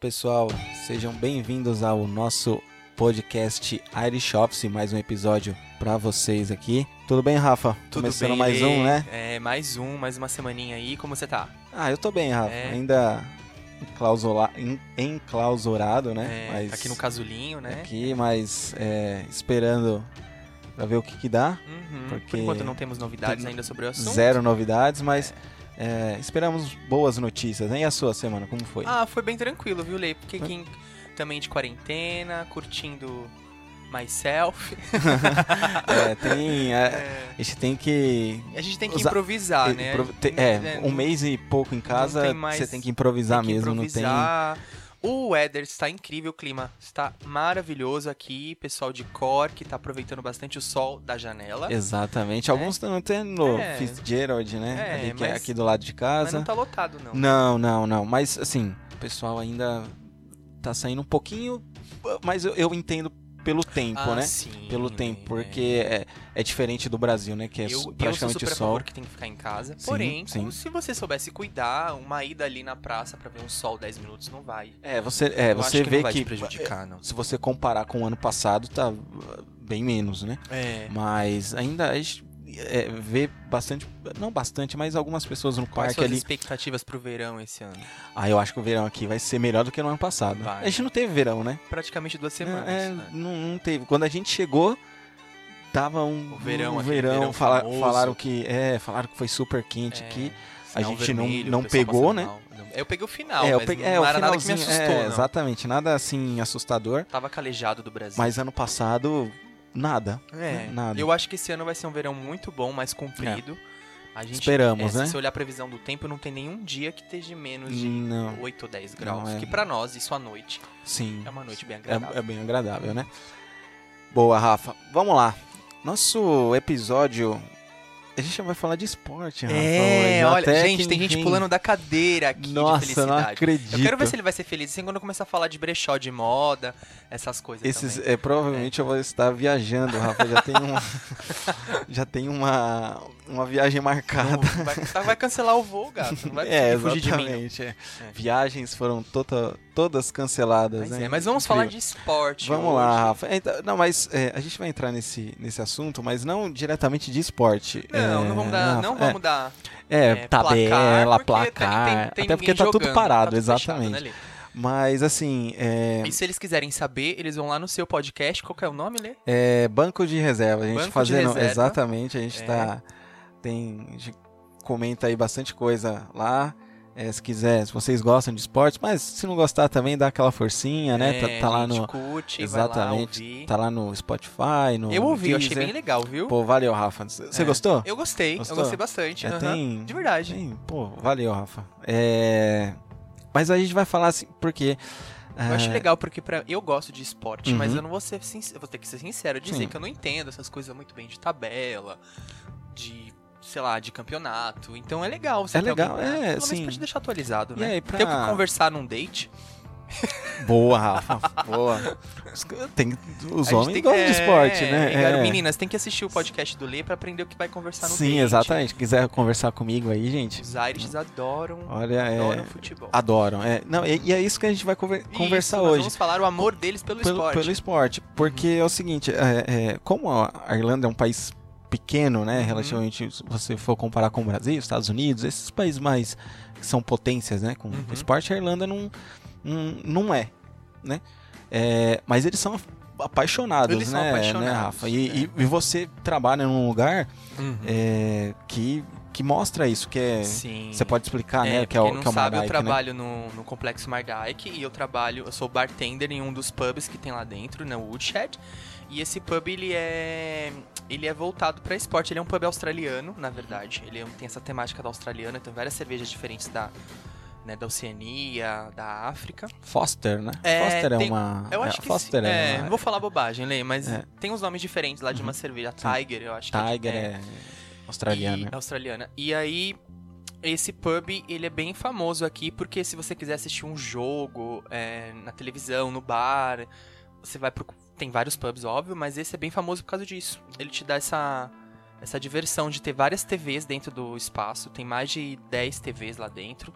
Pessoal, sejam bem-vindos ao nosso podcast Irish Office, mais um episódio para vocês aqui. Tudo bem, Rafa? Tudo Começando bem, mais um, né? É, mais um, mais uma semaninha aí. Como você tá? Ah, eu tô bem, Rafa. É. Ainda enclausula- enclausurado, né? É, Mas Aqui no casulinho, né? aqui, mas é, esperando pra ver o que que dá. Uhum. Porque- Por enquanto não temos novidades ainda sobre o assunto. Zero novidades, mas é, esperamos boas notícias. né? E a sua semana, como foi? Ah, foi bem tranquilo, viu, Lei? Porque quem também de quarentena, curtindo myself. É, tem, é, É, a gente tem que a gente tem que Usa- improvisar, né? Improv- te- É, um mês e pouco em casa, tem mais- você tem que improvisar tem que mesmo, improvisar. O weather está incrível, o clima está maravilhoso aqui. Pessoal de Cork tá aproveitando bastante o sol da janela. não tem. Exatamente. Alguns estão tendo É. Fitzgerald, né? É, Ali, é mas- aqui do lado de Mas casa. não tá lotado, não. Não, não, não. Mas assim, o pessoal ainda tá saindo um pouquinho. Mas eu, eu entendo pelo tempo, Ah, né? sim, Pelo tempo, porque é, é diferente do Brasil, né? Que é eu, eu sou praticamente super a sol. que tem que ficar em casa. Sim, Porém, sim. se você soubesse cuidar, uma ida ali na praça pra ver um sol 10 minutos não vai. É, você, é, Eu você que vê não vai que prejudicar, não. se você comparar com o ano passado, tá bem menos, né? É. Mas ainda a gente é, vê bastante, não bastante, mas algumas pessoas no Quais parque ali. expectativas pro verão esse ano? Ah, eu acho que o verão aqui vai ser melhor do que no ano passado. Vai. A gente não teve verão, né? Praticamente duas semanas. É, né? não, não teve. Quando a gente chegou, tava um O verão, um verão, verão fala- falaram que é, falaram que foi super quente É, aqui. sinal gente não- vermelho, não o pessoal pegou, né? mal. Não, Eu peguei o final, é, eu mas peguei, não é, o era nada que me finalzinho, assustou, é, não. exatamente, nada assim assustador. Tava calejado do Brasil. Mas ano passado nada. É, nada. eu acho que esse ano vai ser um verão muito bom, mais comprido. A gente, Esperamos, é, né? Se você olhar a previsão do tempo, não tem nenhum dia que esteja menos de Não, 8 ou 10 graus. É. Que pra nós, isso à noite, sim. é uma noite bem agradável. É, é bem agradável, né? Boa, Rafa. Vamos lá. Nosso episódio. A gente vai falar de esporte, Rafa. É, olha, Até gente, tem gente pulando da cadeira aqui de Nossa, felicidade. não acredito. Eu quero ver se ele vai ser feliz assim quando eu começar a falar de brechó de moda, essas coisas Esses, também. é, provavelmente eu vou estar viajando, Rafa. Já tem uma, já tem uma, uma viagem marcada. Não, vai, vai cancelar o voo, gato. Não vai é, fugir de mim. é. É. Viagens foram tota- todas canceladas, Mas, né? é, mas vamos falar Incrível. de esporte. Vamos hoje. lá, Rafa. É, então, não, mas é, a gente vai entrar nesse, nesse assunto, mas não diretamente de esporte. Não, É, não vamos dar, Rafa, não é. vamos dar É, é, tabela, porque placar. tem- tem- tem até porque tá tudo parado, tá tudo fechado, exatamente. né, Lê? Mas assim, é, E se eles quiserem saber, eles vão lá no seu podcast. Qual que é o nome, Lê? é banco de reserva. A gente Banco fazendo. Exatamente, a gente É. tá. Tem. A gente comenta aí bastante coisa lá. É, se quiser, se vocês gostam de esportes, mas se não gostar também, dá aquela forcinha, né? É, Tá, tá lá no. curte, Exatamente. lá. Tá lá no Spotify, no. Eu ouvi, eu achei Deezer. bem legal, viu? Pô, valeu, Rafa. Você É. gostou? Eu gostei, Gostou? eu gostei bastante. É, aham. tem- De verdade. Sim, pô, valeu, Rafa. É... Mas a gente vai falar assim, porque. Eu acho é, legal porque pra... eu gosto de esporte, Uhum. mas eu não vou ser sincero, vou ter que ser sincero, dizer Sim. que eu não entendo essas coisas muito bem de tabela, de, sei lá, de campeonato. Então é legal você É legal, alguém é, pelo sim. pra te deixar atualizado, E né? aí, pra- Ter o que conversar num date. Boa, Rafa. Boa. Os, tem, os homens tem- gostam de é, esporte, é, né? cara, É. Meninas, tem que assistir o podcast do Lê pra aprender o que vai conversar no Sim, date. exatamente. Quiser conversar comigo aí, gente. Os Irish adoram, Olha, é. adoram futebol. Adoram. É, não, e, e é isso que a gente vai conver- Isso, conversar nós hoje. Vamos falar o amor deles pelo, pelo, esporte. pelo esporte. Porque é o seguinte, é, é, como a Irlanda é um país pequeno, né? Uhum. Relativamente, se você for comparar com o Brasil, Estados Unidos, esses países mais que são potências, né? Com Uhum. esporte, a Irlanda não, não, não é, né? É, mas eles são apaixonados, Eles são né, apaixonados, né, Rafa? E, é. e- você trabalha num lugar Uhum. é, que, que mostra isso, que é... Sim. Você pode explicar, é, né? Que é o, não que é o sabe, eu né? trabalho no, no Complexo Mardyke e eu trabalho, eu sou bartender em um dos pubs que tem lá dentro, na Woodshed. E esse pub, ele é ele é voltado para esporte. Ele é um pub australiano, na verdade. Ele é tem essa temática da australiana, tem várias cervejas diferentes da, né, da Oceania, da África. Foster, né? É, Foster é tem- uma... Eu é, acho que Foster sim. é, É, uma- não vou falar bobagem, Lê, mas É. tem uns nomes diferentes lá de uma cerveja. Sim. Tiger, eu acho que Tiger é, australiano. e, australiana. E aí, esse pub, ele é bem famoso aqui, porque se você quiser assistir um jogo é, na televisão, no bar, você vai pro... Tem vários pubs, óbvio, mas esse é bem famoso por causa disso. Ele te dá essa, essa diversão de ter várias TVs dentro do espaço, tem mais de 10 TVs lá dentro.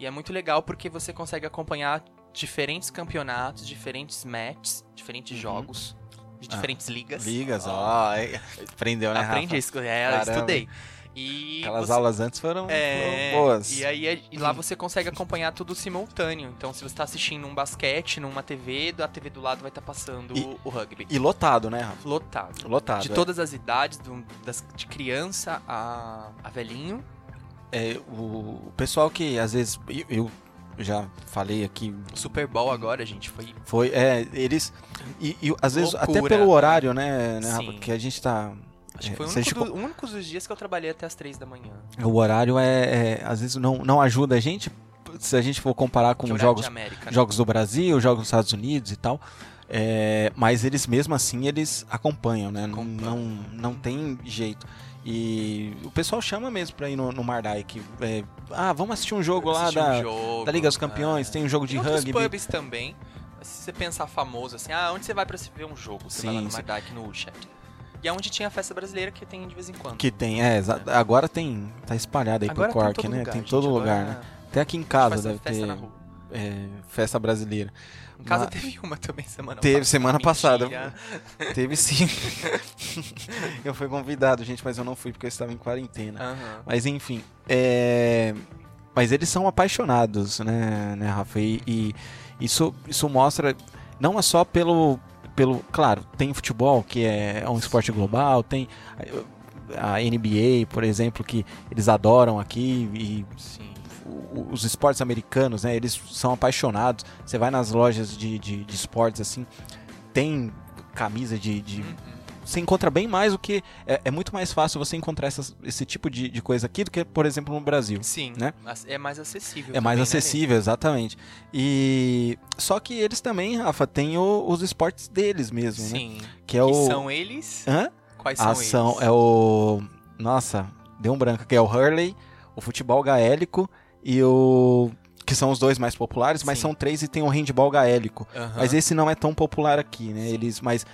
E é muito legal porque você consegue acompanhar diferentes campeonatos, diferentes matches, diferentes Uhum. jogos, de Ah, diferentes ligas. Ligas, Ó, é, Aprendeu, né, Aprendi Rafa? isso, é, estudei. E Aquelas você- aulas antes foram, é, foram boas. E aí é- e lá você consegue acompanhar tudo simultâneo. Então, se você tá assistindo um basquete numa TV, a TV do lado vai estar passando E- o, o rugby. E lotado, né, Rafa? Lotado. Lotado. de é. todas as idades, do- das- de criança a, a velhinho. É, o, o pessoal que às vezes eu, eu já falei aqui O Super Bowl agora, gente, foi foi é eles e, e às vezes até Loucura. pelo horário né, né Rafa, que a gente tá Acho que é, foi a único, do- o único dos dias que eu trabalhei até as três da manhã. o horário é, é, às vezes não, não ajuda a gente se a gente for comparar com jogos América, né? jogos do Brasil jogos dos Estados Unidos e tal é, mas eles mesmo assim eles acompanham né Não- Acompanham. não não tem jeito e o pessoal chama mesmo pra ir no, no Mardai é, ah vamos assistir um jogo lá Assistir um da, jogo, da Liga dos Campeões é. tem um jogo de Tem rugby pubs também. Se você pensar famoso assim, ah, onde você vai pra se ver um jogo? Você vai lá Sim, no sim. Mardak, no Chat. E é onde tinha a festa brasileira que tem de vez em quando. Que tem, é, exa- agora tem, tá espalhado aí Agora pro Cork, todo né? lugar, tem em gente, todo lugar, né? Até aqui em casa deve festa ter é, festa brasileira. Em casa Mas- teve uma também semana Teve passada. semana passada. Mentira. Teve sim. eu fui convidado, gente, mas eu não fui porque eu estava em quarentena. Aham. Mas enfim, é... mas eles são apaixonados, né, né Rafa? E, e isso, isso mostra, não é só pelo, pelo. Claro, tem futebol, que é um esporte global, tem a NBA, por exemplo, que eles adoram aqui, e Sim. os esportes americanos, né? Eles são apaixonados. Você vai nas lojas de, de, de esportes assim, tem camisa de. de- Uhum. Você encontra bem mais o que. É, é muito mais fácil você encontrar essas- esse tipo de, de coisa aqui do que, por exemplo, no Brasil. Sim. Né? É mais acessível. É mais também, né, acessível, exatamente. E só que eles também, Rafa, têm o- os esportes deles mesmo, né? Sim. Que é o E são eles? Hã? Quais A são ação eles? é o nossa, deu um branco que é o hurley, o futebol gaélico e o que são os dois mais populares, mas Sim. são três e tem o handball gaélico. Aham. Mas esse não é tão popular aqui, né? Sim. Eles, mas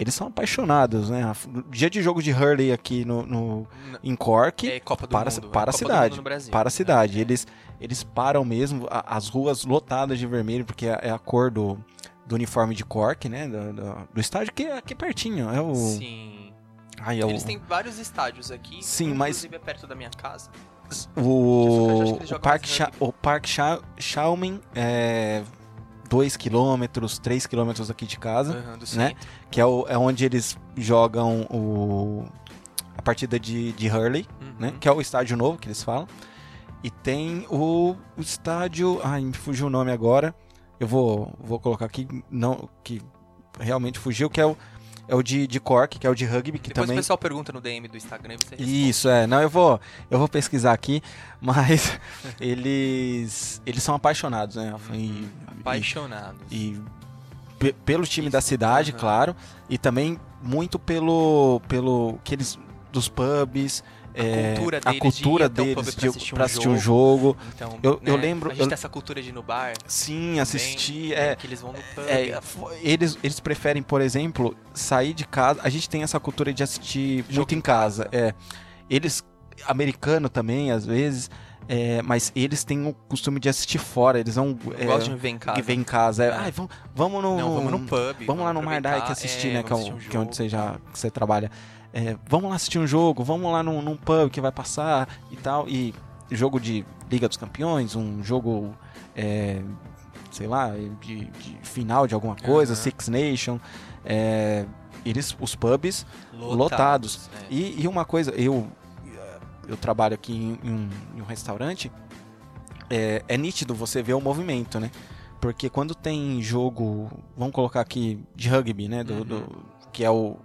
eles são apaixonados, né? Dia de jogo de hurley aqui no, no- em Cork, É Copa do para, Mundo. é para a Copa do cidade, Brasil. para a cidade. É. Eles eles param mesmo a- as ruas lotadas de vermelho porque é é a cor do, do uniforme de Cork, né? Do, do, do estádio que é aqui pertinho, é o Sim. Ai, é o, Eles têm vários estádios aqui. Sim, mas- Inclusive é perto da minha casa. o, o Parque Cha, o Parque Cha, é 2 km, 3 km aqui de casa, do né? que é, o- é onde eles jogam o, a partida de, de Hurley, Uhum. né? Que é o estádio novo que eles falam. E tem o, o estádio. Ai, me fugiu o nome agora. Eu vou, vou colocar aqui, não, que realmente fugiu, que é o, é o de, de Cork, que é o de rugby, que Depois também. o pessoal pergunta no DM do Instagram e você responde. Isso, é. Não, eu vou, eu vou pesquisar aqui, mas eles eles são apaixonados, né? Rafa? E, Apaixonados. e, e pe- pelo time Isso, da cidade, aham. claro, e também muito pelo pelo que eles dos pubs, é, cultura a deles de ir cultura pub deles pra de, assistir um pra assistir um jogo. Então, Eu- eu né, lembro- A gente eu- tem essa cultura de ir no bar. Sim, assistir, é, né, Que eles vão no pub. é, eles, eles preferem, por exemplo, sair de casa. A gente tem essa cultura de assistir Jogo muito em casa. casa. É. Eles, americano também, às vezes, é, mas eles têm o costume de assistir fora. Eles vão. Não é, gosto de ver em casa. vem em casa. É, É. Ai, vamos, vamos no. Não, vamos no pub. Vamos lá no Mardai que assistir, é, né? Que é, vamos um que é onde você jogo. já que você trabalha. É, vamos lá assistir um jogo, vamos lá num, num pub que vai passar e tal. E jogo de Liga dos Campeões, um jogo, é, sei lá, de, de final de alguma coisa, Aham. Six Nation. é, eles, os pubs lotados. é. E, e uma coisa, eu, eu trabalho aqui em, em um, em um restaurante, é, é nítido você ver o movimento, né? Porque quando tem jogo, vamos colocar aqui de rugby, né? Do, Uhum. do- que é o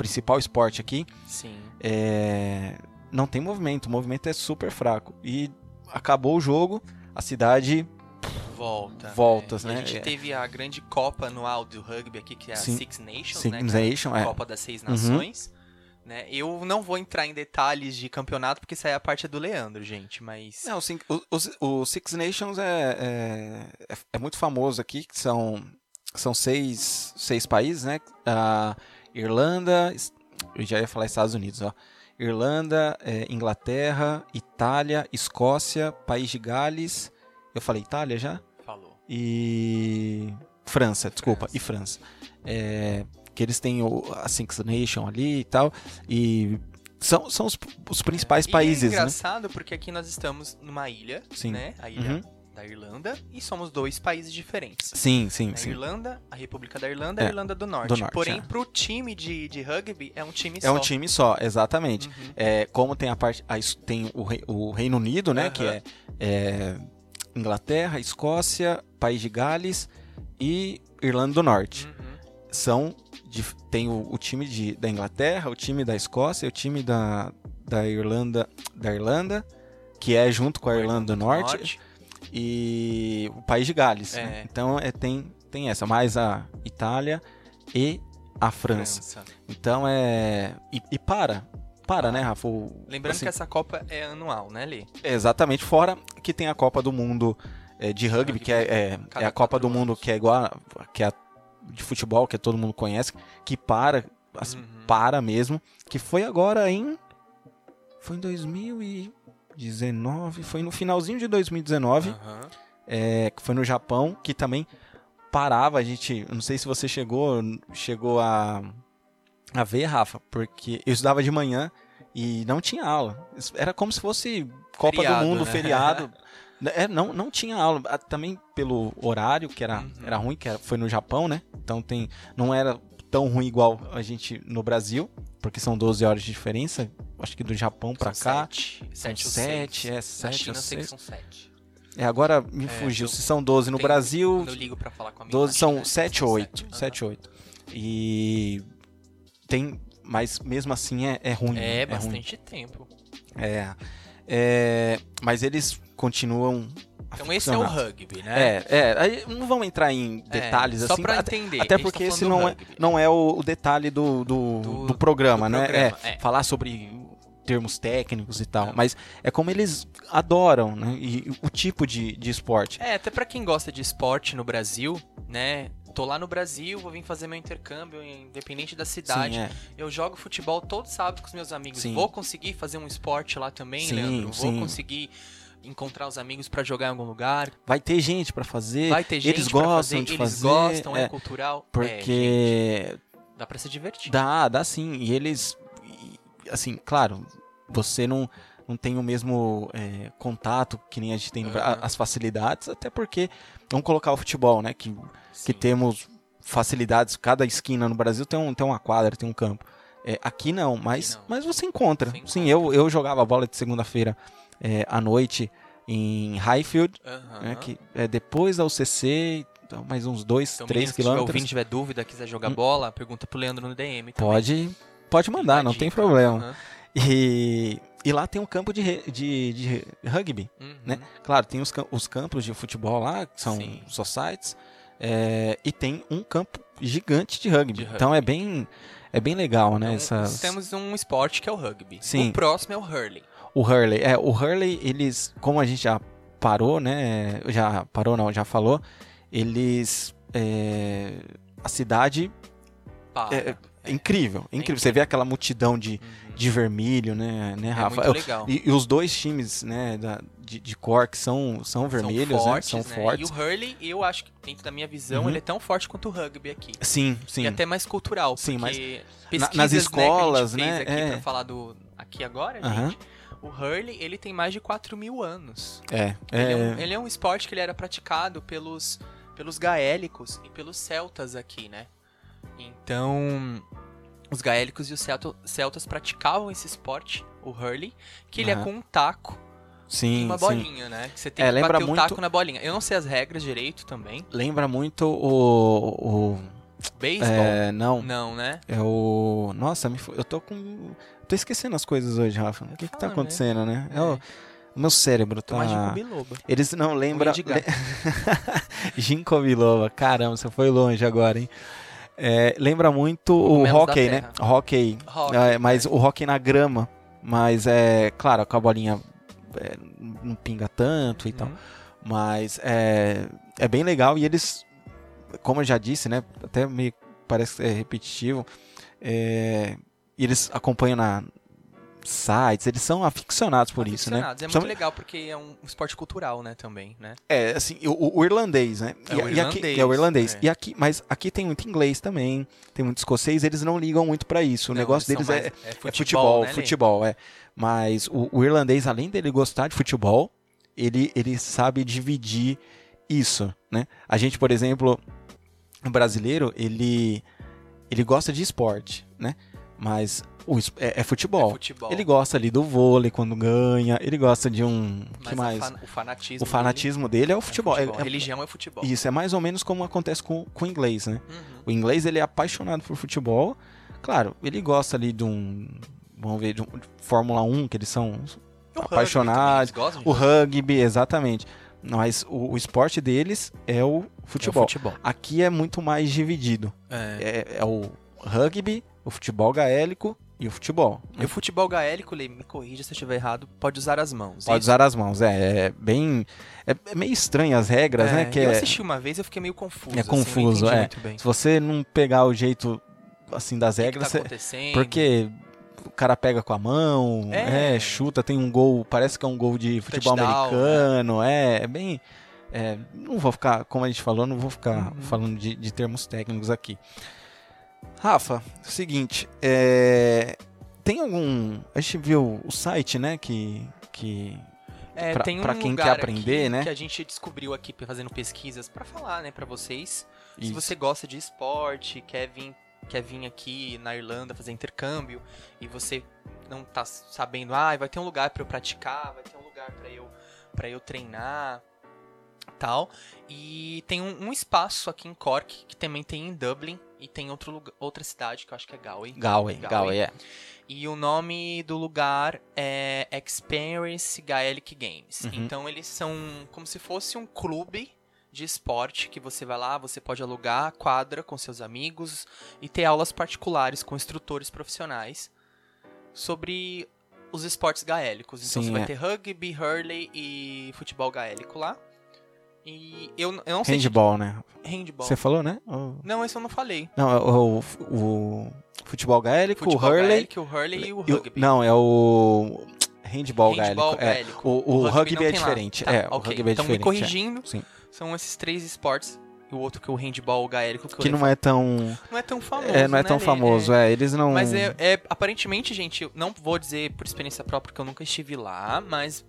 principal esporte aqui, Sim. é, não tem movimento, o movimento é super fraco. E acabou o jogo, a cidade Volta. Voltas, E né? A gente É. teve a grande Copa anual do rugby aqui, que é a Sim. Six Nations, Six né? é a é. Copa das Seis Uhum. Nações. Né? Eu não vou entrar em detalhes de campeonato, porque isso aí é a parte do Leandro, gente. Mas. Não, o, Six- o- o Six Nations é, é, é- é muito famoso aqui, que são, são seis, seis países, né? A Irlanda, eu já ia falar Estados Unidos, ó. Irlanda, é, Inglaterra, Itália, Escócia, País de Gales. Eu falei Itália já? Falou. e França, desculpa, França. e França. É, que eles têm o, a Six Nation ali e tal, e são, são os, os principais E países, é né? engraçado porque aqui nós estamos numa ilha, Sim. né? A ilha Uhum. Da Irlanda, e somos dois países diferentes. Sim, sim, A sim. Irlanda, a República da Irlanda e É, a Irlanda do Norte. do Norte, Porém, é. pro time de, de rugby, é um time É só. um time só, exatamente. Uhum. É, como tem a parte. a tem o, Rei- o Reino Unido, né? Aham. Que é, é, Inglaterra, Escócia, País de Gales e Irlanda do Norte. Uhum. São. dif- tem o, o time de, da Inglaterra, o time da Escócia, o time da, da Irlanda. Da Irlanda, que é junto com a Irlanda do Norte, e o País de Gales. É. né? Então é, tem, tem essa, mais a Itália e a França. França. Então é. E, e para. Para, né, Rafa? O- Lembrando assim, que essa Copa é anual, né, Lê? Exatamente, fora que tem a Copa do Mundo é, de rugby, que é, é, é a Copa do Mundo anos. que é igual a, que é a de futebol, que todo mundo conhece, que para, assim, Uhum. para mesmo, que foi agora em foi em 2019, foi no finalzinho de 2019, Aham. é, que foi no Japão, que também parava, a gente, não sei se você chegou, chegou a, a ver, Rafa, porque eu estudava de manhã e não tinha aula. Era como se fosse Copa Feriado, do Mundo, né? feriado. É, não, não tinha aula, também pelo horário, que era, Uhum. era ruim, que era, foi no Japão, né? Então tem, não era tão ruim igual a gente no Brasil, porque são 12 horas de diferença, acho que do Japão pra São cá. Sete, São sete ou sete, seis. é, Na sete China ou são sete. É, agora me É, fugiu, se são 12 no Tem- Brasil, eu ligo pra falar com a minha 12 na são China, 7 são ou 8. sete. 7 ou 8. E tem. Mas mesmo assim é, é ruim. Né? É, ruim. bastante tempo. É. É, Mas eles continuam. Então esse é o rugby, né? É, é. Aí não vamos entrar em É, detalhes só assim. pra até, entender. até gente porque tá esse não é, não é o, detalhe do, do, Do- do programa, do né? programa, é, é. falar sobre termos técnicos e tal. Não. Mas é como eles adoram, né? E o tipo de, de esporte. É, até pra quem gosta de esporte no Brasil, né? Tô lá no Brasil, vou vir fazer meu intercâmbio, independente da cidade. Sim, é. Eu jogo futebol todo sábado com os meus amigos. Sim. Vou conseguir fazer um esporte lá também, Sim, Leandro? Vou conseguir encontrar os amigos pra jogar em algum lugar. Vai ter gente pra fazer. Vai ter gente eles gostam fazer, de eles fazer. gostam, é, é, cultural. É, porque gente, dá pra se divertir. Dá, dá sim. E eles, assim, claro, você não, não tem o mesmo é, contato que nem a gente tem Aham. as facilidades, até porque vamos colocar o futebol, né? Que, que temos facilidades, cada esquina no Brasil tem, um, tem uma quadra, tem um campo. É, aqui não, mas, não. mas você encontra. Você Sim, eu, eu jogava bola de segunda-feira é, à noite em Highfield, Aham. né, que é depois da UCC, então, mais uns 2, Então, 3 menino, se tiver ouvindo, quilômetros. tiver dúvida, quiser jogar Hum. bola, pergunta pro Leandro no DM também. Pode, pode mandar, Fica a não tem problema. Aham. E, e lá tem um campo de, de, de rugby, Uhum. né? Claro, tem os, os campos de futebol lá, que são Sim. societies, é, e tem um campo gigante de rugby. De rugby. Então é bem, é bem legal, né? Então, essas- Temos um esporte que é o rugby. Sim. O próximo é o hurling. O hurley, é, o hurley, eles, como a gente já parou, né? Já parou não, já falou, eles, é, a cidade Para. é, é incrível, incrível. incrível. Você vê aquela multidão de, Uhum. de vermelho, né, né É Rafa? muito Eu- legal. E, e os dois times, né, da, de, de Cork são, são vermelhos, são né? fortes, São né? fortes. E o hurling, eu acho que dentro da minha visão, Uhum. ele é tão forte quanto o rugby aqui. Sim, sim. E até mais cultural, Sim, mas na- nas escolas, né, que a né, gente fez aqui é. pra falar do aqui agora, Aham. gente. O hurling, ele tem mais de 4 mil anos. É, Ele, é um, é, ele é um esporte que ele era praticado pelos, pelos gaélicos e pelos celtas aqui, né? Então, os gaélicos e os celtas praticavam esse esporte, o hurling, que ele é Aham. com um taco e sim, uma sim. bolinha, né? Que você tem É, que lembra bater o muito- taco na bolinha. Eu não sei as regras direito também. Lembra muito o, o Beisebol? é, não, Não, né? é o, nossa, me eu tô com, tô esquecendo as coisas hoje, Rafa. O que que tá né? acontecendo, né? É É. o, o meu cérebro mais tá, biloba. eles não lembram. Ginkgo biloba, caramba, você foi longe agora, hein? É, lembra muito o da hockey, né? Hockey, Hockey, É, mas né? o hockey na grama. Mas é claro, com a bolinha é, não pinga tanto e tal. Uhum. Mas é, é bem legal e eles, como eu já disse, né? Até meio parece é repetitivo. é, eles acompanham na sites, eles são aficionados por isso, né? Aficionados. É muito São- legal porque é um esporte cultural, né, também, né? É, assim, o, o irlandês, né? É E- o e aqui- irlandês, é o irlandês. é. E aqui, mas aqui tem muito inglês também, tem muito escocês, eles não ligam muito pra isso. O Não, negócio eles deles são é, mais- é é futebol, futebol, né, futebol, é. Mas o, o irlandês, além dele gostar de futebol, ele, ele sabe dividir isso, né? A gente, por exemplo, o brasileiro, ele, ele gosta de esporte, né? Mas o, é, é futebol. É futebol. Ele gosta ali do vôlei quando ganha, ele gosta de um... Mas que mais? fan- o fanatismo O fanatismo dele é o futebol. dele É- é é- Religião é futebol. isso, é mais ou menos como acontece com, com o inglês, né? Uhum. O inglês, ele é apaixonado por futebol. Claro, ele gosta ali de um... Vamos ver, de um de Fórmula 1, que eles são o rugby apaixonados. também, eles gostam o rugby? rugby, exatamente. Mas o, o esporte deles é o futebol. É o futebol. Aqui é muito mais dividido. É. É, é o rugby, o futebol gaélico e o futebol. E o futebol gaélico, Lê, me corrija se eu estiver errado, pode usar as mãos. Pode isso? usar as mãos, é, é bem... É, é meio estranho as regras, É, né? Que eu é, assisti uma vez eu fiquei meio confuso. É assim, confuso, é. muito bem. se você não pegar o jeito, assim, das O que que regras... tá você- acontecendo? Porque o cara pega com a mão, É. é, chuta, tem um gol, parece que é um gol de futebol Touchdown, americano, é, é bem. é, não vou ficar, como a gente falou, não vou ficar Uhum. falando de, de termos técnicos aqui. Rafa, seguinte, é, tem algum. A gente viu o site, né, que. que É, pra- um pra quem quer aprender, aqui né? que a gente descobriu aqui fazendo pesquisas pra falar, né, para vocês. Se Isso. você gosta de esporte, quer vir, quer vir aqui na Irlanda fazer intercâmbio e você não tá sabendo, ah, vai ter um lugar pra eu praticar, vai ter um lugar pra eu para eu treinar, tal. E tem um, um espaço aqui em Cork que também tem em Dublin e tem outro lugar, outra cidade que eu acho que é Galway. Galway, Galway, é. E o nome do lugar é Experience Gaelic Games. Uhum. Então eles são como se fosse um clube de esporte que você vai lá, você pode alugar a quadra com seus amigos e ter aulas particulares com instrutores profissionais sobre os esportes gaélicos. Então Sim, você vai é. ter rugby, hurley e futebol gaélico lá. E eu, eu não sei Handball, né? de handball. Você falou, né? O- Não, esse eu não falei. Não, é o, o, o futebol gaélico, Futebol o hurley. gaélico, o hurley e o e o- rugby. não, é o handball, Handball gaélico. é. O, o O rugby, não é diferente. Tá, é, o ok. rugby é então, diferente. me corrigindo, é. São esses três esportes. E o outro que é o handball gaélico que, Que não é tão. não é tão famoso. É, não é né, tão Lê? famoso, é. Eles não. Mas é, é- aparentemente, gente, não vou dizer por experiência própria porque eu nunca estive lá, mas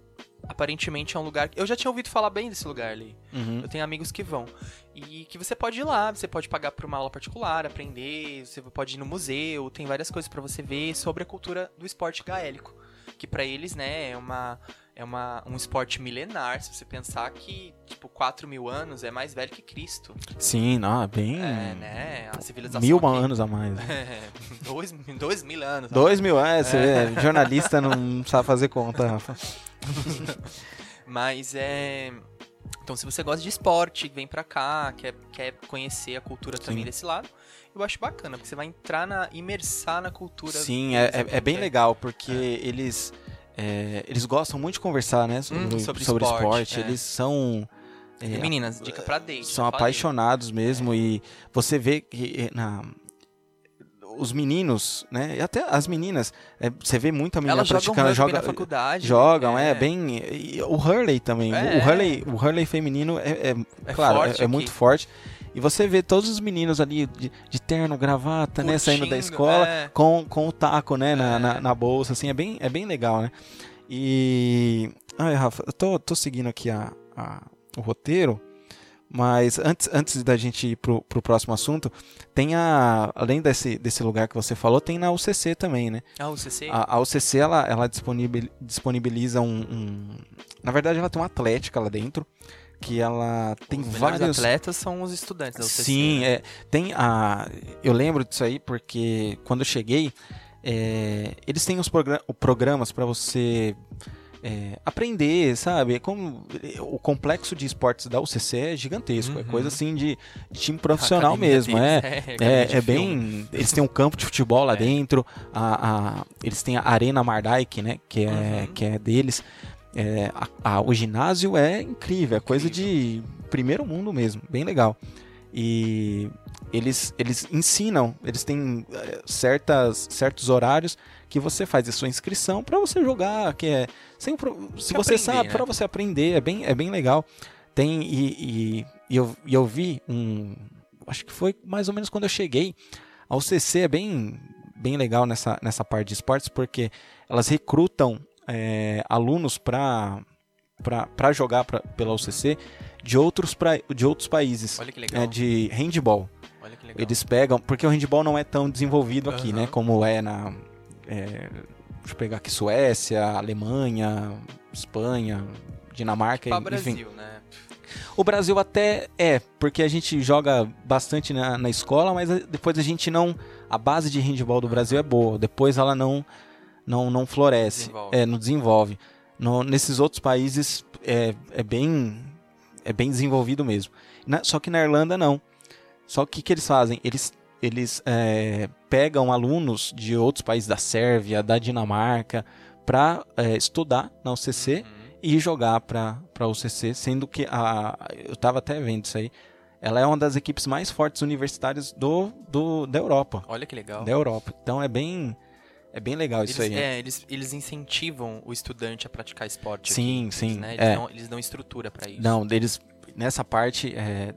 aparentemente é um lugar. Eu já tinha ouvido falar bem desse lugar ali. Uhum. Eu tenho amigos que vão. E que você pode ir lá, você pode pagar por uma aula particular, aprender, você pode ir no museu, tem várias coisas pra você ver sobre a cultura do esporte gaélico. Que pra eles, né, é uma. É uma, um esporte milenar, se você pensar que, tipo, 4 mil anos é mais velho que Cristo. Sim, não, é bem. É, né? A civilização. Mil aqui- anos a mais. É, dois, dois mil anos. Dois mil, é, você vê, jornalista não sabe fazer conta, Rafa. Mas é. Então, se você gosta de esporte, vem pra cá, quer, quer conhecer a cultura também Sim. desse lado, eu acho bacana, porque você vai entrar na. imersar na cultura. Sim, é, é, é bem é. legal, porque eles. é, eles gostam muito de conversar, né? Sobre, Hum, sobre, sobre esporte. esporte, é. Eles são. é, E meninas, dica pra date. são apaixonados mesmo e você vê que na os meninos, né? E até as meninas, é, você vê muita menina Elas jogam praticando, joga, na faculdade. jogam, é, bem. e o hurley também. É. O hurley, o hurley feminino é, é, É claro, é- é, muito forte. E você vê todos os meninos ali de, de terno, gravata, né, saindo da Curtindo, escola é. com, com o taco, né, na, É. na, na bolsa, assim, é bem, é bem legal, né? E. Ai, Rafa, eu tô, tô seguindo aqui a, a- o roteiro, mas antes, antes da gente ir pro, pro próximo assunto, tem a. Além desse, desse lugar que você falou, tem na UCC também, né? Ah, o CC? A, a UCC ela, ela disponibil- disponibiliza um, um- Na verdade, ela tem uma atlética lá dentro. Que ela tem Os vários. atletas são os estudantes da UCC. Sim, né? é, tem a. Eu lembro disso aí porque quando eu cheguei, é, eles têm os progra- programas para você é, aprender, sabe? É Como o complexo de esportes da UCC é gigantesco, é Uhum. coisa assim de, de time profissional mesmo, é. deles, É, é filme. bem. Eles têm um campo de futebol lá É. dentro. A, a- eles têm a Arena Mardike, né? Que é, Uhum. que é deles. É, a- a- o ginásio é incrível, é coisa de primeiro mundo mesmo, bem legal. E eles, eles ensinam, eles têm é, certas, certos horários que você faz a sua inscrição para você jogar, que é sem se você aprender, sabe né? para você aprender, é bem é bem legal. Tem e, e, e eu, e eu vi um acho que foi mais ou menos quando eu cheguei. A UCC é bem bem legal nessa nessa parte de esportes porque elas recrutam é, alunos para para jogar pra, pela UCC de outros pra, de outros países Olha que legal. é, de handball. Olha que legal. Eles pegam, porque o handball não é tão desenvolvido aqui, Aham. né? Como é na. é, deixa eu pegar aqui: Suécia, Alemanha, Espanha, Dinamarca, enfim. Brasil, né? O Brasil até é, porque a gente joga bastante na, na escola, mas depois a gente não. A base de handball do Brasil é boa, depois ela não, não, não floresce, Desenvolve. é, não desenvolve. No- nesses outros países é, é bem é bem desenvolvido mesmo. Na- só que na Irlanda não. Só que o que eles fazem? Eles, eles é, pegam alunos de outros países da Sérvia, da Dinamarca, para estudar na UCC Uhum. e jogar para a UCC, sendo que a, eu estava até vendo isso aí. Ela é uma das equipes mais fortes universitárias do, do da Europa, Olha que legal. da Europa. Então é bem é bem legal Eles, isso aí. é, eles, eles incentivam o estudante a praticar esporte. Sim, aqui, sim, Né? Eles, é. dão, eles dão estrutura pra isso. Não, deles nessa parte é,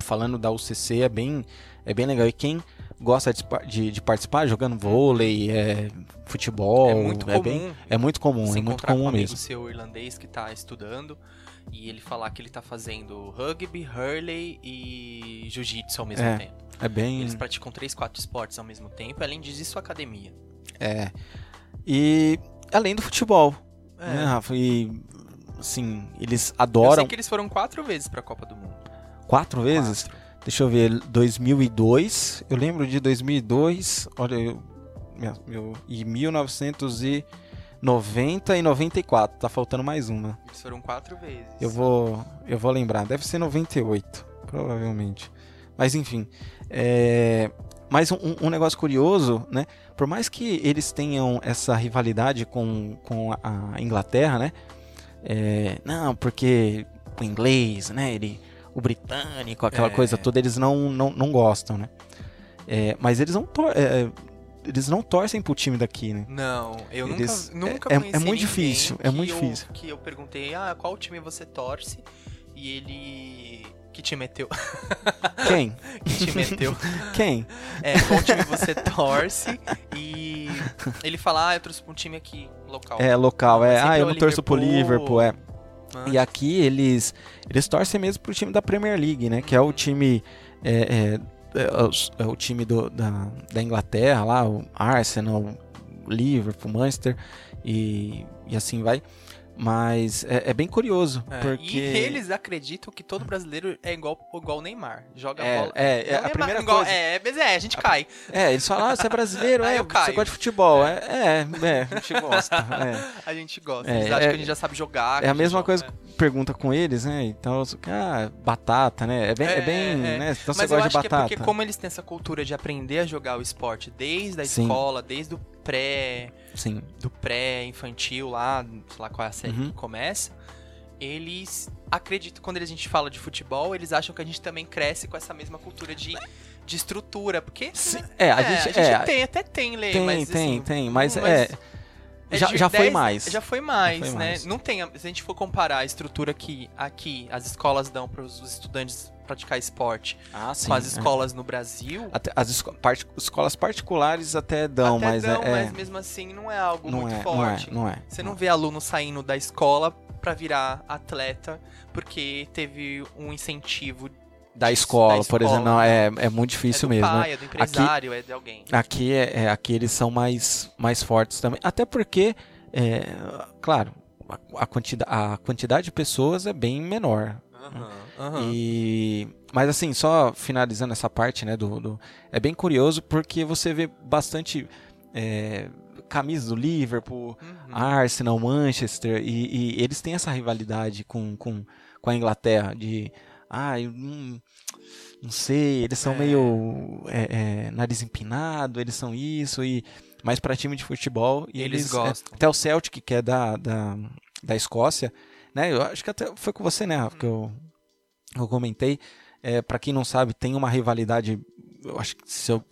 falando da UCC é bem é bem legal. E quem gosta de, de, de participar jogando vôlei, é, futebol, É muito comum. bem- é muito comum, é muito encontrar com comum um amigo mesmo. seu irlandês que tá estudando e ele falar que ele tá fazendo rugby, hurley e jiu-jitsu ao mesmo É. tempo. É bem Eles praticam três, quatro esportes ao mesmo tempo, além disso, academia. É. E além do futebol, É. né, Rafa? E assim, eles Eu adoram sei que eles foram quatro vezes pra Copa do Mundo. quatro vezes. Quatro. Deixa eu ver, 2002. Eu lembro de 2002. Olha, eu, meu, meu, e 1990 e 94. Tá faltando mais uma. Eles foram quatro vezes. Eu vou, eu vou lembrar. Deve ser 98, provavelmente. Mas enfim. É... Mas um, um negócio curioso, né? Por mais que eles tenham essa rivalidade com, com a- Inglaterra, né? É, Não, porque o inglês, né? Ele, o britânico, aquela É. coisa toda, eles não, não, não gostam, né? É, mas eles não, é, eles não torcem pro time daqui, né? Não, eu Eles- nunca, nunca é- é muito difícil, é muito eu- difícil. Que eu perguntei, ah, qual time você torce? E ele... Que time é teu? Quem? que time é teu? Quem? É, qual time você torce? E ele fala, ah, eu torço pra um time aqui, local. É local, é. Ah, eu não torço pro Liverpool. É. Ah, E aqui eles eles torcem mesmo pro time da Premier League, né? Que é o time é, é, é é o time do- da, da Inglaterra lá, o Arsenal, o Liverpool, Manchester e, e assim vai. Mas é, é bem curioso, é, porque E eles acreditam que todo brasileiro é igual, igual o Neymar. Joga É, bola. é, é, a Neymar, primeira igual- coisa- É, mas é, a gente cai. é, eles falam, ah, você é brasileiro, é, eu você gosta de futebol, é, é, é, a gente gosta, é. A gente gosta. É, Eles é- acham que a gente já sabe jogar. É a gente mesma joga- coisa é. que pergunta com eles, né? Então, ah, batata, né? É bem, é, É, bem é, é. né? Então você Mas eu gosta acho de que é batata. porque como eles têm essa cultura de aprender a jogar o esporte desde a Sim. escola, desde o pré, Sim. do pré-infantil lá, sei lá qual é a série Uhum. que começa, eles acreditam, quando a gente fala de futebol, eles acham que a gente também cresce com essa mesma cultura de, de estrutura, porque... Sim, né, é, a é, gente, a gente é, tem, até tem lei, tem, mas tem, assim, tem, mas, mas é, é já, foi 10 mais. Já foi mais, Já foi né? mais. Não tem, se a gente for comparar a estrutura que aqui as escolas dão para os estudantes praticar esporte Ah, sim. com as é. escolas no Brasil, Até- as esco- parti- escolas particulares até dão, até mas dão, é, é, mas mesmo assim não é algo não, muito é, forte. não é, não é. Você não vê aluno saindo da escola pra virar atleta porque teve um incentivo da escola, da por escola, exemplo, não, é, é muito é difícil do mesmo. né? pai, é do empresário, é de alguém. Aqui, é, é, aqui eles são mais, mais fortes também. Até porque, é, claro, a, a, a quantidade de pessoas é bem menor. Aham. E, mas assim, só finalizando essa parte, né, do, do- é bem curioso porque você vê bastante é, camisas do Liverpool, Uhum. Arsenal, Manchester, e, e eles têm essa rivalidade com, com, com a Inglaterra de, ah, eu não, não sei, eles são É. meio é, é, nariz empinado, eles são isso, e mas para time de futebol, e Eles eles, gostam. é, até o Celtic, que é da, da, da Escócia, né, eu acho que até foi com você, né, Rafa, que eu, eu comentei, é, para quem não sabe, tem uma rivalidade, eu acho que se, eu,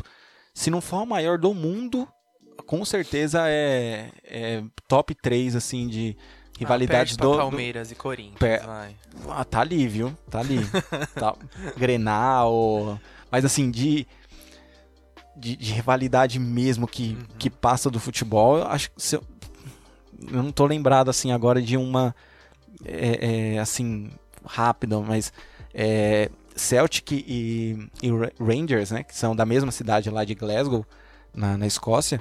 se não for a maior do mundo, com certeza é, é top 3, assim, de rivalidade ah, do, Palmeiras e Corinthians, Per- do- Ah, tá ali, viu? Tá ali. tá. Grenal. Mas assim, de. De, de rivalidade mesmo que, Uhum. que passa do futebol, eu acho que se eu, eu não tô lembrado assim agora de uma é, é, assim rápida, mas é, Celtic e, e Ra- Rangers, né, que são da mesma cidade lá de Glasgow, na, na Escócia,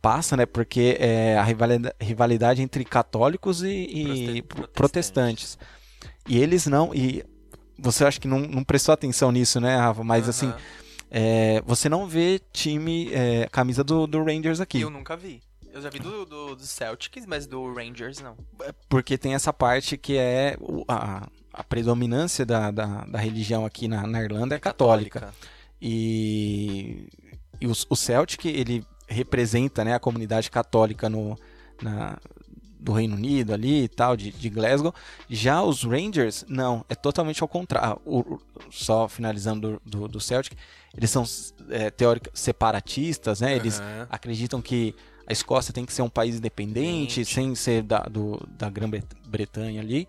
passa, né, porque é a rivalidade, rivalidade entre católicos e, e Proste- protestantes. E eles não, e você acha que não, não prestou atenção nisso, né, Rafa? Mas assim, Aham. é, você não vê time, é, camisa do, do Rangers aqui. Eu nunca vi. Eu já vi do, do, do Celtics, mas do Rangers não. Porque tem essa parte que é a, a predominância da, da, da religião aqui na, na Irlanda é católica. E, e o, o Celtic, ele representa né, a comunidade católica no, na- do Reino Unido ali e tal, de, de Glasgow. Já os Rangers, não, é totalmente ao contrário. O- o- só finalizando do, do, do Celtic, eles são é, teórica, separatistas, né? Eles Aham. acreditam que a Escócia tem que ser um país independente, sem ser da, do, da Grã-Bretanha ali.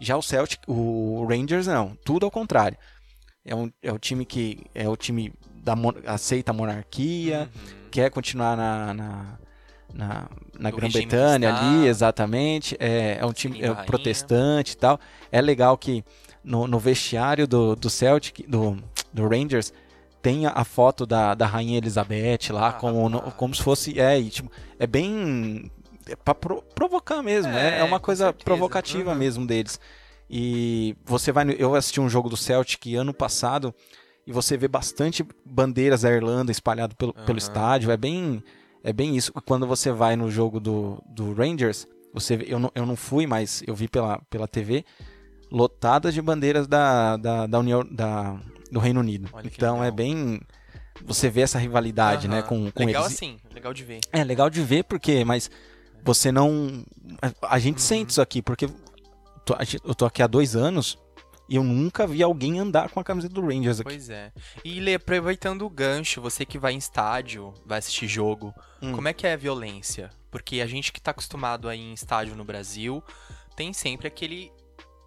Já o Celtic, o Rangers não, tudo ao contrário. É, um, é o time que é o time da aceita a monarquia, Uhum. quer continuar na, na, na, na Grã-Bretanha ali, exatamente. É, é um time é protestante e tal. É legal que no, no vestiário do, do Celtic, do, do Rangers, tem a, foto da, da Rainha Elizabeth lá, Ah, como, no- rapaz. como se fosse. É, e, tipo, é bem. É pra pro- provocar mesmo, né? É, É uma coisa certeza. provocativa Uhum. mesmo deles. E você vai. Eu assisti um jogo do Celtic ano passado e você vê bastante bandeiras da Irlanda espalhado pelo, pelo Aham. estádio. É bem, é bem isso. Quando você vai no jogo do, do Rangers, você vê- eu, não, eu não fui, mas eu vi pela, pela TV, lotadas de bandeiras da, da, da União da, do Reino Unido. Olha então é bem. Você vê essa rivalidade, né, com, com Legal eles. assim, legal de ver. É legal de ver, porque, mas você não. A, gente Uhum. sente isso aqui, porque eu tô aqui há dois anos e eu nunca vi alguém andar com a camiseta do Rangers aqui. Pois é. E Lê, aproveitando o gancho, você que vai em estádio, vai assistir jogo, Hum. como é que é a violência? Porque a gente que tá acostumado a ir em estádio no Brasil, tem sempre aquele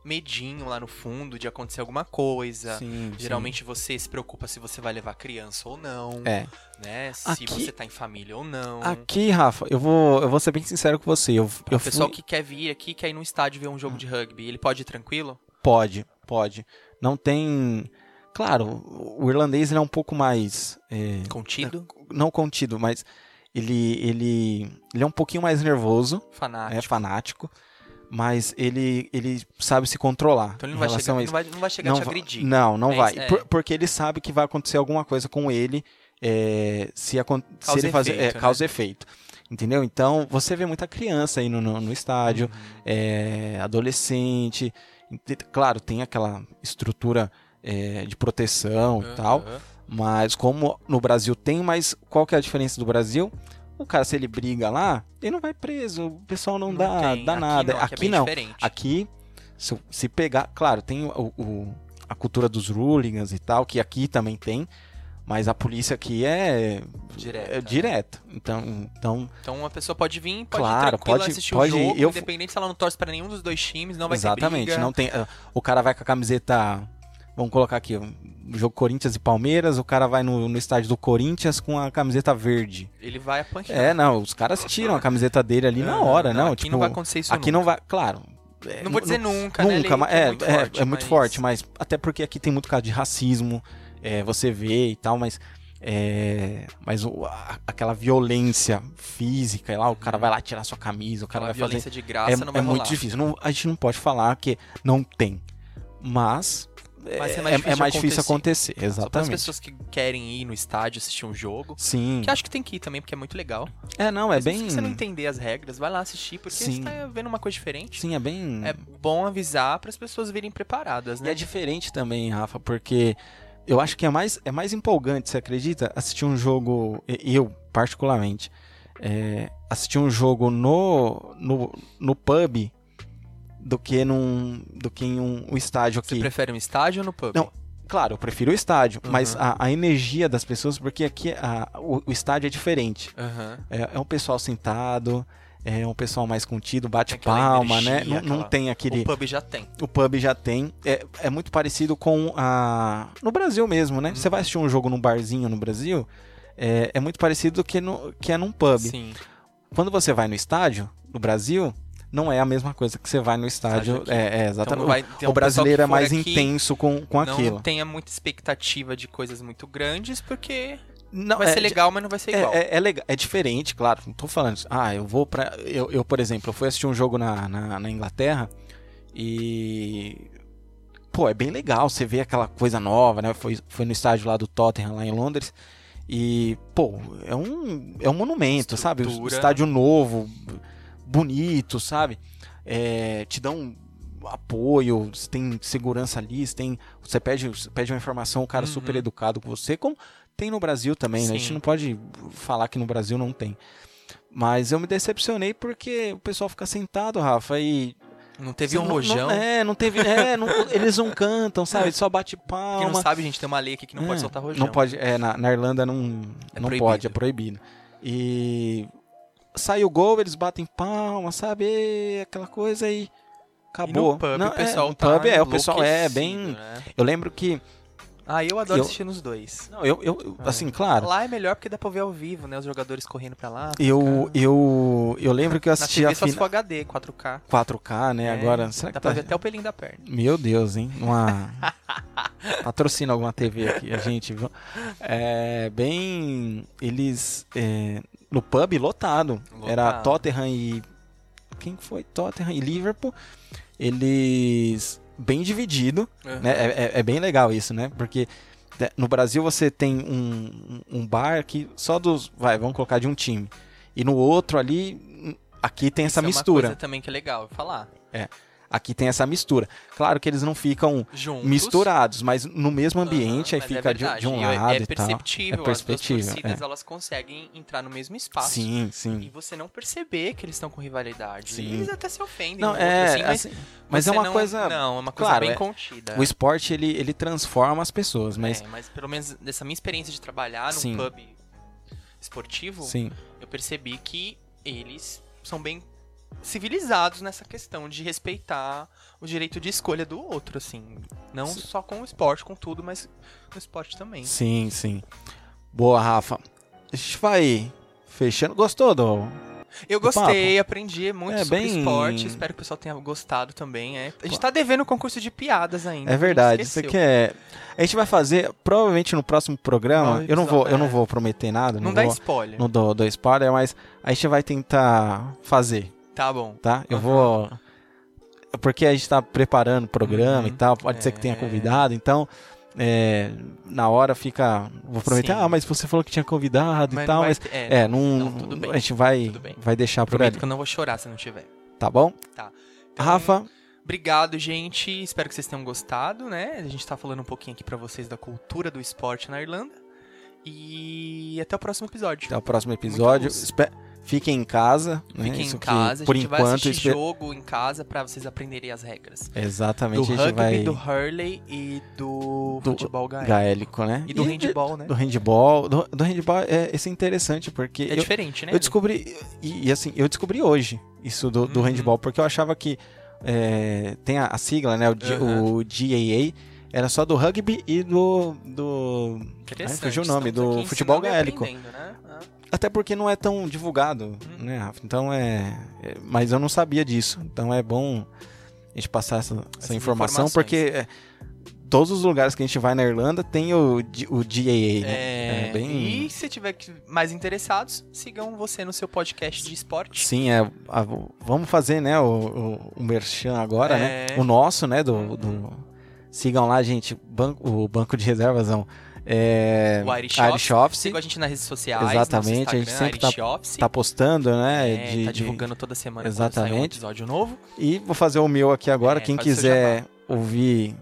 medinho lá no fundo de acontecer alguma coisa. Sim, Geralmente você se preocupa se você vai levar criança ou não, sim. É. né? Se Aqui- você tá em família ou não. Aqui, Rafa, eu vou, eu vou ser bem sincero com você. Eu, eu o pessoal fui- que quer vir aqui, quer ir num estádio ver um jogo de rugby, ele pode ir tranquilo? Pode, pode. Não tem. Claro, o irlandês ele é um pouco mais. é, Contido? não contido, mas ele, ele, ele é um pouquinho mais nervoso, Fanático. é fanático, mas ele, ele sabe se controlar. Então ele em não vai, relação chegar, a não, isso. vai, não vai chegar a te agredir. Não, não É vai. é. Por- porque ele sabe que vai acontecer alguma coisa com ele é, se, se Causa ele fazer. efeito, é, né? causa efeito. Entendeu? Então você vê muita criança aí no, no, no estádio, Uhum. é, adolescente. Ente- Claro, tem aquela estrutura de proteção e tal. Aham. Mas como no Brasil tem, mas qual que é a diferença do Brasil? O cara, se ele briga lá, ele não vai preso. O pessoal não, dá, tem. dá Aqui nada. Não, Aqui, aqui, é não. diferente. Aqui, se, se pegar. Claro, tem o, o- a cultura dos hooligans e tal, que aqui também tem. Mas a polícia aqui é Direta, é né? direta. Então, então Então uma pessoa pode vir, pode Claro, pode- assistir pode o jogo, Eu- independente se ela não torce pra nenhum dos dois times, não vai exatamente. ter briga. Não tem, ah, o cara vai com a camiseta. Vamos colocar aqui, um jogo Corinthians e Palmeiras. O cara vai no, no estádio do Corinthians com a camiseta verde. Ele vai apanhar. É, não, os caras tiram a camiseta dele ali na Não, hora, não. Aqui tipo, não vai acontecer isso aqui nunca. não vai, claro. é, Não vou dizer nunca, né? Nunca, Lê, mas é, é muito é, forte, é muito mas- forte, mas até porque aqui tem muito caso de racismo, é, você vê e tal, mas é, mas o- a- aquela violência física, lá o cara vai lá tirar sua camisa, o cara Aquela vai fazer violência de graça é, não vai é muito rolar. difícil. Não- a gente não pode falar que não tem, mas, é, é mais difícil é mais difícil acontecer. acontecer, Só para as exatamente. pessoas que querem ir no estádio assistir um jogo. Sim. Que acho que tem que ir também, porque é muito legal. É, não, é Mas bem Se você não entender as regras, vai lá assistir, porque Sim. você tá vendo uma coisa diferente. Sim, é bem É bom avisar para as pessoas virem preparadas, E né? é diferente também, Rafa, porque eu acho que é mais, é mais empolgante, você acredita? Assistir um jogo, e- eu particularmente, é, assistir um jogo no, no, no pub do que, num, do que em um, um estádio Você aqui. prefere um estádio ou no pub? Não, claro, eu prefiro o estádio, mas Uhum. a, a energia das pessoas, porque aqui a- o, o estádio é diferente. Aham. É, é um pessoal sentado, é um pessoal mais contido, bate palma, né? energia, Não, não aquela- tem aquele. O pub já tem. O pub já tem. É, é muito parecido com a. No Brasil mesmo, né? Uhum. Você vai assistir um jogo num barzinho no Brasil, é, é muito parecido que, no, que é num pub. Sim. Quando você vai no estádio, no Brasil, não é a mesma coisa que você vai no estádio. É, é, Então exatamente. não vai- O- então brasileiro é mais intenso com, com não aquilo. tenha muita expectativa de coisas muito grandes, porque Não, vai é, ser legal, mas não vai ser É, igual. é, é legal, é diferente, claro. Não tô falando isso. Ah, eu vou pra. Eu, eu, por exemplo, eu fui assistir um jogo na, na, na Inglaterra e. Pô, é bem legal. Você vê aquela coisa nova, né? Foi, foi no estádio lá do Tottenham, lá em Londres. E, pô, é um, é um monumento, sabe? O Estrutura. estádio novo, bonito, sabe? É, te dão apoio, você tem segurança ali, você, tem, você pede, você pede uma informação, o cara Uhum. super educado com você, como tem no Brasil também, né? A gente não pode falar que no Brasil não tem. Mas eu me decepcionei porque o pessoal fica sentado, Rafa, e. Não teve um rojão. Não, é, não teve. É, não- eles não cantam, sabe? Só bate palma. Quem não sabe, gente, tem uma lei aqui que não É, pode soltar rojão. Não pode, é, na, na Irlanda não, É não proibido. pode, é proibido. E sai o gol, eles batem palma, sabe? E aquela coisa aí. E Acabou. no pub, Não, o pessoal é, tá pub é, o pessoal é bem. né? Eu lembro que. Ah, eu adoro Eu- assistir nos dois. Não, eu, eu Ah. assim, claro. Lá é melhor porque dá pra ver ao vivo, né? Os jogadores correndo pra lá. pra Eu, eu, eu lembro que eu Na assisti TV a só se final for HD, 4K. 4K, né? É, Agora, será que Dá pra tá... ver até o pelinho da perna. Meu Deus, hein? Uma... Patrocina alguma TV aqui, a gente, viu? É, bem... Eles... é, No pub, lotado. Era Lotado. Tottenham e... Quem foi? Tottenham e Liverpool. Eles... Bem dividido, né? É, é- é bem legal isso, né? Porque né, no Brasil você tem um, um bar que só dos... Vai, vamos colocar de um time. E no outro ali... Aqui tem essa Isso mistura. É uma coisa também que é legal falar. Aqui tem essa mistura. Claro que eles não ficam Juntos. misturados, mas no mesmo ambiente, aí mas fica é de, de um E é- lado é e tal. perceptível, É perceptível, As duas torcidas, é. elas conseguem entrar no mesmo espaço. Sim, E sim. você não perceber que eles estão com rivalidade. Sim. Eles até se ofendem. Não, um outro, é, assim, mas, assim, mas é uma não- coisa... Não, é uma coisa claro, bem é- contida. O esporte, ele, ele transforma as pessoas, mas... É, mas pelo menos dessa minha experiência de trabalhar num Sim. pub esportivo, Sim, eu percebi que eles são bem civilizados nessa questão de respeitar o direito de escolha do outro, assim. Não Sim. só com o esporte, com tudo, mas no esporte também. sim, sim. Boa, Rafa. A gente vai fechando. Gostou do... Eu Do gostei, aprendi muito É, sobre bem- esporte. Espero que o pessoal tenha gostado também. É. A gente tá devendo o concurso de piadas ainda. É verdade. Você esqueceu. quer... A gente vai fazer, provavelmente no próximo programa, No eu não vou, eu não é. vou prometer nada, Não, não, dá vou, spoiler. não dou, dou spoiler, mas a gente vai tentar fazer. Tá bom. tá? Eu vou. Porque a gente tá preparando o programa Uhum. e tal, pode ser que tenha É. convidado, então. é, na hora fica. Vou prometer, Sim. ah, mas você falou que tinha convidado Mas e tal, mas. ter- é, É, não, não, tudo bem, a gente vai, vai deixar por prometo ali, que eu não vou chorar se não tiver. tá bom? Então, Rafa, Obrigado, gente. Espero que vocês tenham gostado, né? A gente tá falando um pouquinho aqui pra vocês da cultura do esporte na Irlanda. E até o próximo episódio. até o próximo episódio. luz. Fiquem em casa. né? Fiquem Isso em casa, por a gente vai enquanto, assistir espe- jogo em casa pra vocês aprenderem as regras. Exatamente, Do a gente rugby, vai. do hurley e do, Do futebol gaélico. gaélico, né? E do handball, né? Do handball. Do, do handball é, esse é interessante, porque. É eu- diferente, né? Eu descobri, e, e assim, eu descobri hoje isso do, do Uhum. handball, porque eu achava que é, tem a, a sigla, né, o, Aham. o GAA, era só do rugby e do... do. Ai, fugiu o nome, Estamos do futebol e gaélico. né? Até porque não é tão divulgado, Uhum. né, Rafa? Então é, é- Mas eu não sabia disso, então é bom a gente passar essa, essa informação, porque é, todos os lugares que a gente vai na Irlanda tem o, o GAA, né? É, É bem- E se tiver mais interessados, sigam você no seu podcast de esporte. Sim, é. a- vamos fazer, né, o, o, o merchan agora, né? É. O nosso, né, do, Uhum. do- Sigam lá, gente, banco, o banco de reservas, não. É, O Irish Irish Office, Sigam a gente nas redes sociais. Exatamente, a gente sempre Office. tá postando, né, É, de- tá divulgando toda semana sai um Exatamente. episódio novo. E vou fazer o meu aqui agora, É, quem quiser ouvir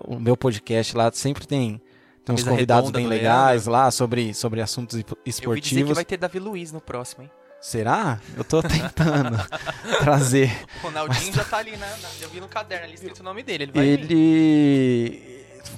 o meu podcast lá, sempre tem, tem uns Mesa convidados bem legais lá sobre, sobre assuntos Eu ouvi dizer que esportivos. vai ter Davi Luiz no próximo, hein? Será? Eu tô tentando trazer. O Ronaldinho já tá ali, né? Eu vi no caderno ali escrito o nome dele. Ele. Ele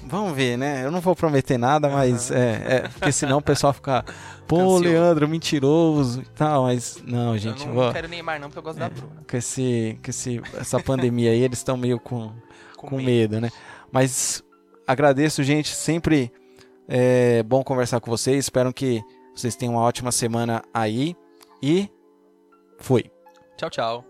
Vamos ver, né? Eu não vou prometer nada, mas Uhum. é, é, porque senão o pessoal fica, pô. Leandro, mentiroso e tal, mas não, gente, eu não vou- quero Neymar não, porque eu gosto da Bruna. com esse, com esse, essa pandemia aí, eles estão meio com, com medo, né? Mas agradeço, gente, sempre é bom conversar com vocês, espero que vocês tenham uma ótima semana aí e fui. Tchau, tchau.